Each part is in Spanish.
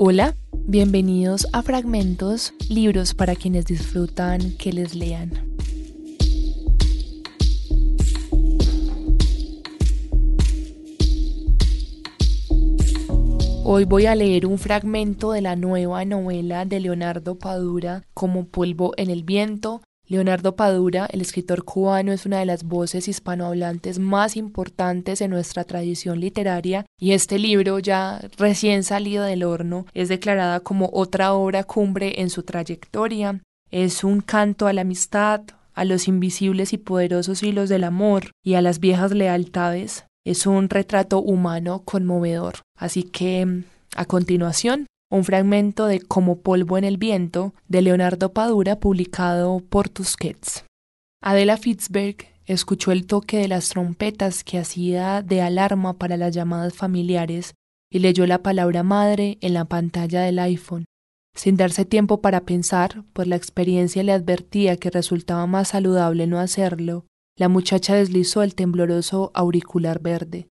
Hola, bienvenidos a Fragmentos, libros para quienes disfrutan que les lean. Hoy voy a leer un fragmento de la nueva novela de Leonardo Padura, Como polvo en el viento, Leonardo Padura, el escritor cubano, es una de las voces hispanohablantes más importantes en nuestra tradición literaria y este libro, ya recién salido del horno, es declarada como otra obra cumbre en su trayectoria. Es un canto a la amistad, a los invisibles y poderosos hilos del amor y a las viejas lealtades. Es un retrato humano conmovedor. Así que, a continuación, un fragmento de Como polvo en el viento de Leonardo Padura publicado por Tusquets. Adela Fitzberg escuchó el toque de las trompetas que hacía de alarma para las llamadas familiares y leyó la palabra madre en la pantalla del iPhone. Sin darse tiempo para pensar, pues la experiencia le advertía que resultaba más saludable no hacerlo, la muchacha deslizó el tembloroso auricular verde.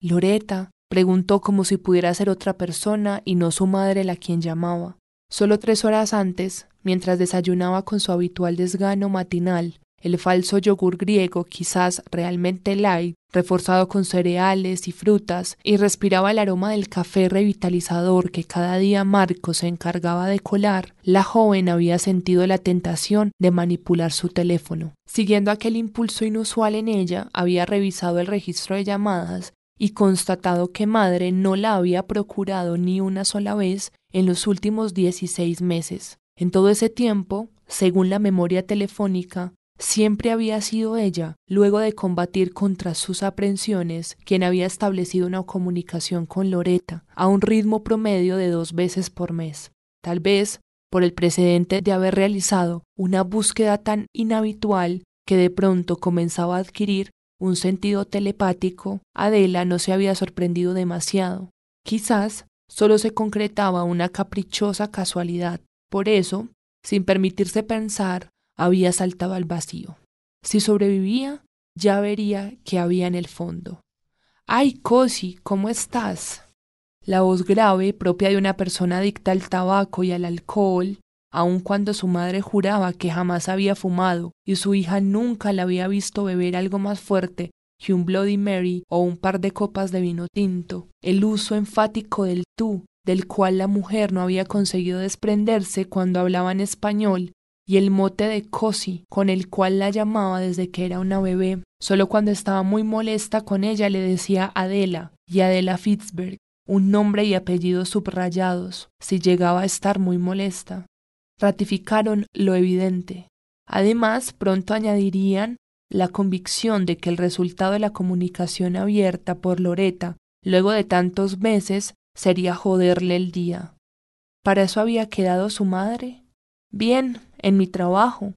Loreta, Preguntó como si pudiera ser otra persona y no su madre la quien llamaba. Solo tres horas antes, mientras desayunaba con su habitual desgano matinal, el falso yogur griego, quizás realmente light, reforzado con cereales y frutas, y respiraba el aroma del café revitalizador que cada día Marco se encargaba de colar, la joven había sentido la tentación de manipular su teléfono. Siguiendo aquel impulso inusual en ella, había revisado el registro de llamadas y constatado que madre no la había procurado ni una sola vez en los últimos dieciséis meses. En todo ese tiempo, según la memoria telefónica, siempre había sido ella, luego de combatir contra sus aprensiones, quien había establecido una comunicación con Loreta a un ritmo promedio de dos veces por mes. Tal vez por el precedente de haber realizado una búsqueda tan inhabitual que de pronto comenzaba a adquirir un sentido telepático, Adela no se había sorprendido demasiado. Quizás solo se concretaba una caprichosa casualidad. Por eso, sin permitirse pensar, había saltado al vacío. Si sobrevivía, ya vería qué había en el fondo. ¡Ay, Cosi! ¿Cómo estás? La voz grave, propia de una persona adicta al tabaco y al alcohol, aun cuando su madre juraba que jamás había fumado y su hija nunca la había visto beber algo más fuerte que un Bloody Mary o un par de copas de vino tinto, el uso enfático del tú, del cual la mujer no había conseguido desprenderse cuando hablaba en español, y el mote de Cosi, con el cual la llamaba desde que era una bebé. Solo cuando estaba muy molesta con ella le decía Adela y Adela Fitzberg, un nombre y apellido subrayados, si llegaba a estar muy molesta ratificaron lo evidente. Además, pronto añadirían la convicción de que el resultado de la comunicación abierta por Loreta, luego de tantos meses, sería joderle el día. ¿Para eso había quedado su madre? Bien, en mi trabajo.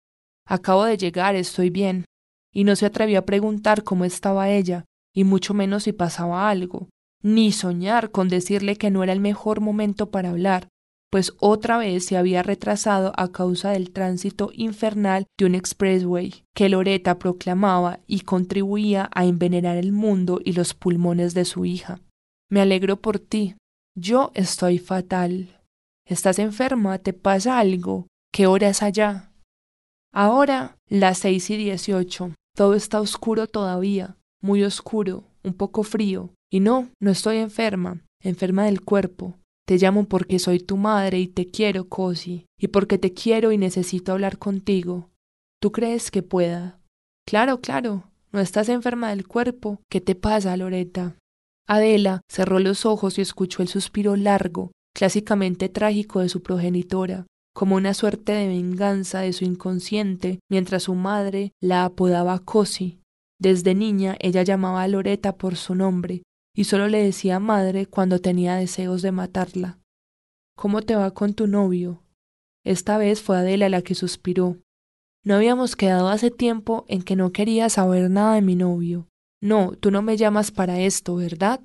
Acabo de llegar, estoy bien. Y no se atrevió a preguntar cómo estaba ella, y mucho menos si pasaba algo, ni soñar con decirle que no era el mejor momento para hablar, pues otra vez se había retrasado a causa del tránsito infernal de un expressway que Loreta proclamaba y contribuía a envenenar el mundo y los pulmones de su hija. Me alegro por ti. Yo estoy fatal. ¿Estás enferma? ¿Te pasa algo? ¿Qué hora es allá? Ahora las seis y dieciocho. Todo está oscuro todavía, muy oscuro, un poco frío. Y no, no estoy enferma, enferma del cuerpo. Te llamo porque soy tu madre y te quiero, Cosi, y porque te quiero y necesito hablar contigo. ¿Tú crees que pueda? Claro, claro. No estás enferma del cuerpo. ¿Qué te pasa, Loreta? Adela cerró los ojos y escuchó el suspiro largo, clásicamente trágico de su progenitora, como una suerte de venganza de su inconsciente, mientras su madre la apodaba Cosi. Desde niña ella llamaba a Loreta por su nombre, y solo le decía madre cuando tenía deseos de matarla. ¿Cómo te va con tu novio? Esta vez fue Adela la que suspiró. No habíamos quedado hace tiempo en que no quería saber nada de mi novio. No, tú no me llamas para esto, ¿verdad?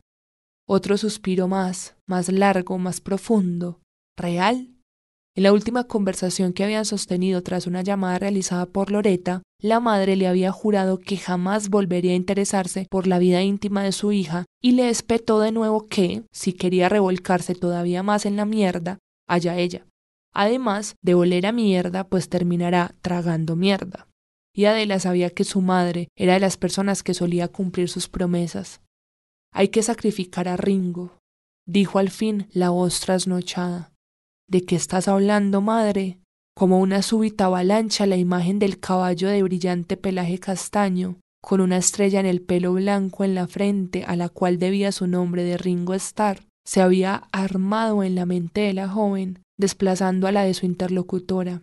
Otro suspiro más, más largo, más profundo. ¿Real? En la última conversación que habían sostenido tras una llamada realizada por Loreta, la madre le había jurado que jamás volvería a interesarse por la vida íntima de su hija y le espetó de nuevo que, si quería revolcarse todavía más en la mierda, allá ella. Además de oler a mierda, pues terminará tragando mierda. Y Adela sabía que su madre era de las personas que solía cumplir sus promesas. Hay que sacrificar a Ringo, dijo al fin la voz trasnochada. ¿De qué estás hablando, madre? Como una súbita avalancha la imagen del caballo de brillante pelaje castaño, con una estrella en el pelo blanco en la frente a la cual debía su nombre de Ringo Starr, se había armado en la mente de la joven, desplazando a la de su interlocutora.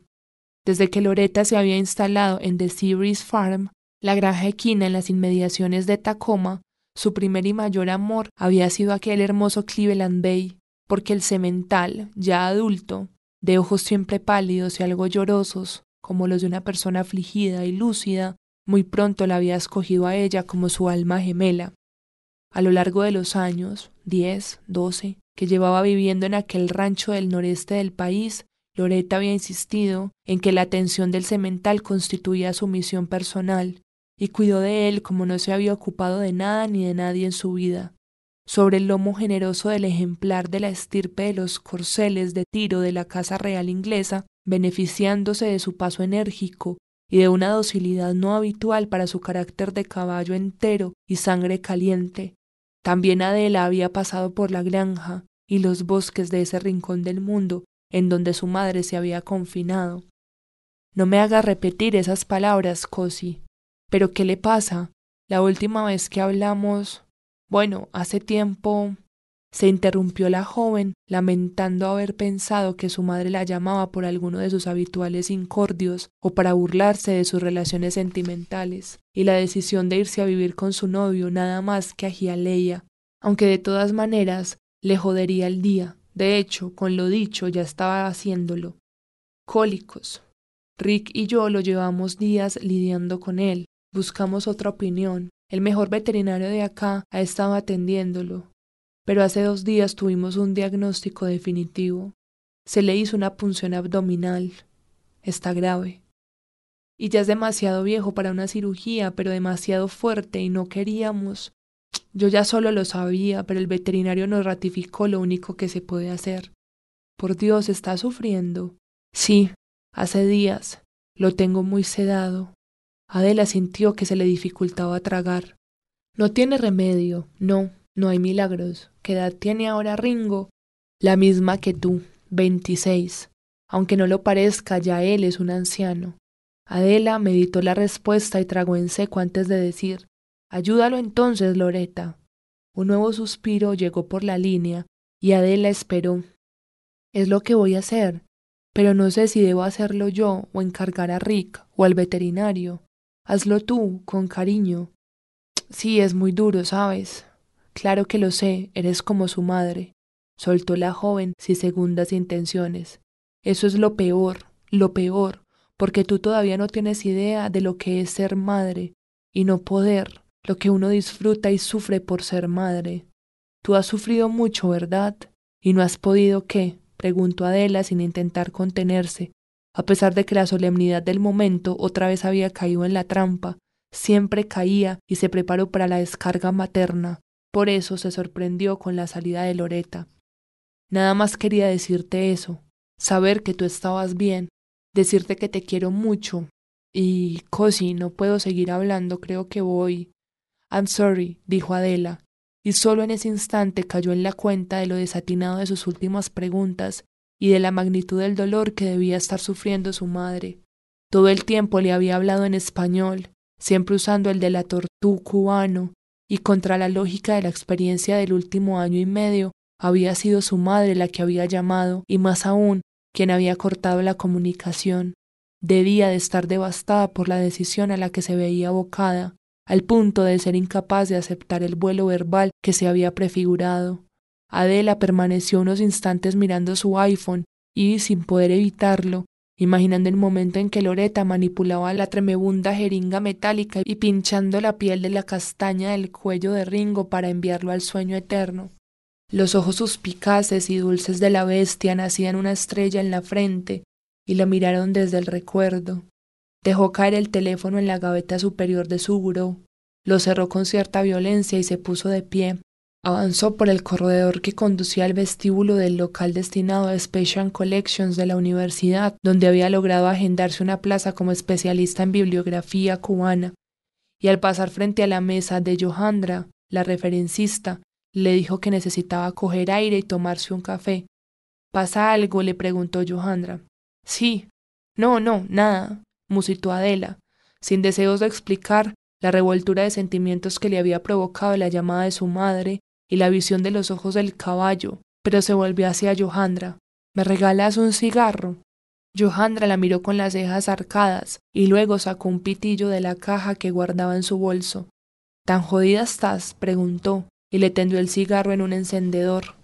Desde que Loreta se había instalado en The Series Farm, la granja equina en las inmediaciones de Tacoma, su primer y mayor amor había sido aquel hermoso Cleveland Bay, porque el semental, ya adulto, de ojos siempre pálidos y algo llorosos, como los de una persona afligida y lúcida, muy pronto la había escogido a ella como su alma gemela. A lo largo de los años, diez, doce, que llevaba viviendo en aquel rancho del noreste del país, Loreta había insistido en que la atención del semental constituía su misión personal, y cuidó de él como no se había ocupado de nada ni de nadie en su vida sobre el lomo generoso del ejemplar de la estirpe de los corceles de tiro de la casa real inglesa, beneficiándose de su paso enérgico y de una docilidad no habitual para su carácter de caballo entero y sangre caliente. También Adela había pasado por la granja y los bosques de ese rincón del mundo en donde su madre se había confinado. No me haga repetir esas palabras, Cosi. ¿Pero qué le pasa? La última vez que hablamos bueno, hace tiempo se interrumpió la joven, lamentando haber pensado que su madre la llamaba por alguno de sus habituales incordios o para burlarse de sus relaciones sentimentales, y la decisión de irse a vivir con su novio nada más que a Gialeia, aunque de todas maneras le jodería el día. De hecho, con lo dicho ya estaba haciéndolo. Cólicos. Rick y yo lo llevamos días lidiando con él. Buscamos otra opinión, el mejor veterinario de acá ha estado atendiéndolo, pero hace dos días tuvimos un diagnóstico definitivo. Se le hizo una punción abdominal. Está grave. Y ya es demasiado viejo para una cirugía, pero demasiado fuerte y no queríamos. Yo ya solo lo sabía, pero el veterinario nos ratificó lo único que se puede hacer. Por Dios, está sufriendo. Sí, hace días. Lo tengo muy sedado. Adela sintió que se le dificultaba tragar. No tiene remedio, no, no hay milagros. ¿Qué edad tiene ahora Ringo? La misma que tú, veintiséis. Aunque no lo parezca, ya él es un anciano. Adela meditó la respuesta y tragó en seco antes de decir Ayúdalo entonces, Loreta. Un nuevo suspiro llegó por la línea y Adela esperó. Es lo que voy a hacer, pero no sé si debo hacerlo yo o encargar a Rick o al veterinario. Hazlo tú, con cariño. Sí, es muy duro, ¿sabes? Claro que lo sé, eres como su madre. Soltó la joven sin segundas intenciones. Eso es lo peor, lo peor, porque tú todavía no tienes idea de lo que es ser madre y no poder, lo que uno disfruta y sufre por ser madre. Tú has sufrido mucho, ¿verdad? ¿Y no has podido qué? preguntó Adela sin intentar contenerse, a pesar de que la solemnidad del momento otra vez había caído en la trampa, siempre caía y se preparó para la descarga materna. Por eso se sorprendió con la salida de Loreta. Nada más quería decirte eso, saber que tú estabas bien, decirte que te quiero mucho. Y, Cosi, no puedo seguir hablando, creo que voy. I'm sorry, dijo Adela, y solo en ese instante cayó en la cuenta de lo desatinado de sus últimas preguntas y de la magnitud del dolor que debía estar sufriendo su madre. Todo el tiempo le había hablado en español, siempre usando el de tortú cubano, y contra la lógica de la experiencia del último año y medio, había sido su madre la que había llamado, y más aún, quien había cortado la comunicación. Debía de estar devastada por la decisión a la que se veía abocada, al punto de ser incapaz de aceptar el vuelo verbal que se había prefigurado. Adela permaneció unos instantes mirando su iPhone y, sin poder evitarlo, imaginando el momento en que Loreta manipulaba la tremebunda jeringa metálica y pinchando la piel de la castaña del cuello de Ringo para enviarlo al sueño eterno. Los ojos suspicaces y dulces de la bestia nacían una estrella en la frente y la miraron desde el recuerdo. Dejó caer el teléfono en la gaveta superior de su buró, lo cerró con cierta violencia y se puso de pie. Avanzó por el corredor que conducía al vestíbulo del local destinado a Special Collections de la universidad, donde había logrado agendarse una plaza como especialista en bibliografía cubana. Y al pasar frente a la mesa de Johandra, la referencista, le dijo que necesitaba coger aire y tomarse un café. ¿Pasa algo? le preguntó Johandra. Sí. No, no, nada, musitó Adela. Sin deseos de explicar la revoltura de sentimientos que le había provocado la llamada de su madre y la visión de los ojos del caballo, pero se volvió hacia Johandra. ¿Me regalas un cigarro? Johandra la miró con las cejas arcadas y luego sacó un pitillo de la caja que guardaba en su bolso. ¿Tan jodida estás? preguntó, y le tendió el cigarro en un encendedor.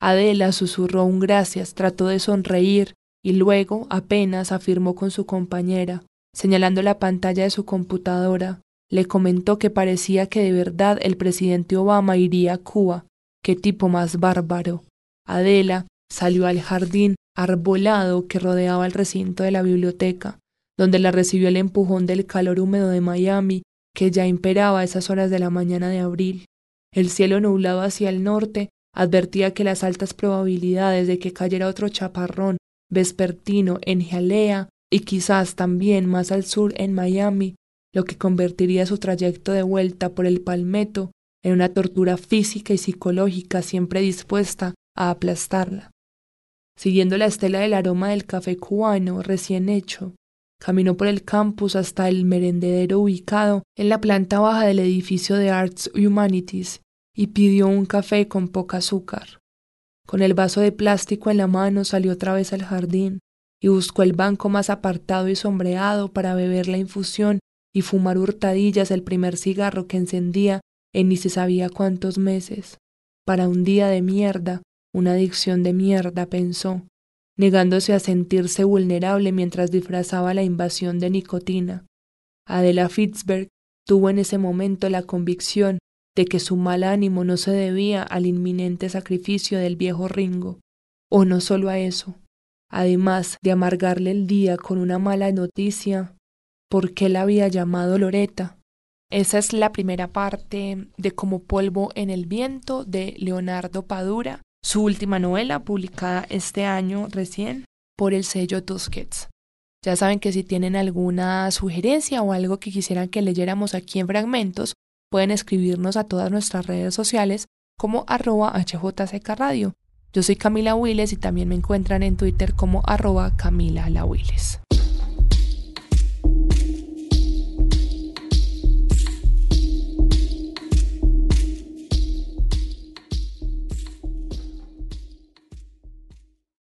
Adela susurró un gracias, trató de sonreír y luego apenas afirmó con su compañera, señalando la pantalla de su computadora. Le comentó que parecía que de verdad el presidente Obama iría a Cuba. Qué tipo más bárbaro. Adela salió al jardín arbolado que rodeaba el recinto de la biblioteca, donde la recibió el empujón del calor húmedo de Miami que ya imperaba a esas horas de la mañana de abril. El cielo nublado hacia el norte advertía que las altas probabilidades de que cayera otro chaparrón vespertino en Jalea y quizás también más al sur en Miami, lo que convertiría su trayecto de vuelta por el Palmetto en una tortura física y psicológica siempre dispuesta a aplastarla. Siguiendo la estela del aroma del café cubano recién hecho, caminó por el campus hasta el merendedero ubicado en la planta baja del edificio de Arts Humanities y pidió un café con poca azúcar. Con el vaso de plástico en la mano salió otra vez al jardín y buscó el banco más apartado y sombreado para beber la infusión y fumar hurtadillas el primer cigarro que encendía en ni se sabía cuántos meses. Para un día de mierda, una adicción de mierda, pensó, negándose a sentirse vulnerable mientras disfrazaba la invasión de nicotina. Adela Fitzberg tuvo en ese momento la convicción de que su mal ánimo no se debía al inminente sacrificio del viejo Ringo, o no solo a eso, además de amargarle el día con una mala noticia, ¿por qué la había llamado Loreta? Esa es la primera parte de Como polvo en el viento de Leonardo Padura, su última novela publicada este año recién por el sello Tusquets. Ya saben que si tienen alguna sugerencia o algo que quisieran que leyéramos aquí en fragmentos, Pueden escribirnos a todas nuestras redes sociales como arroba HJCK Radio. Yo soy Camila Willes y también me encuentran en Twitter como arroba Camila La.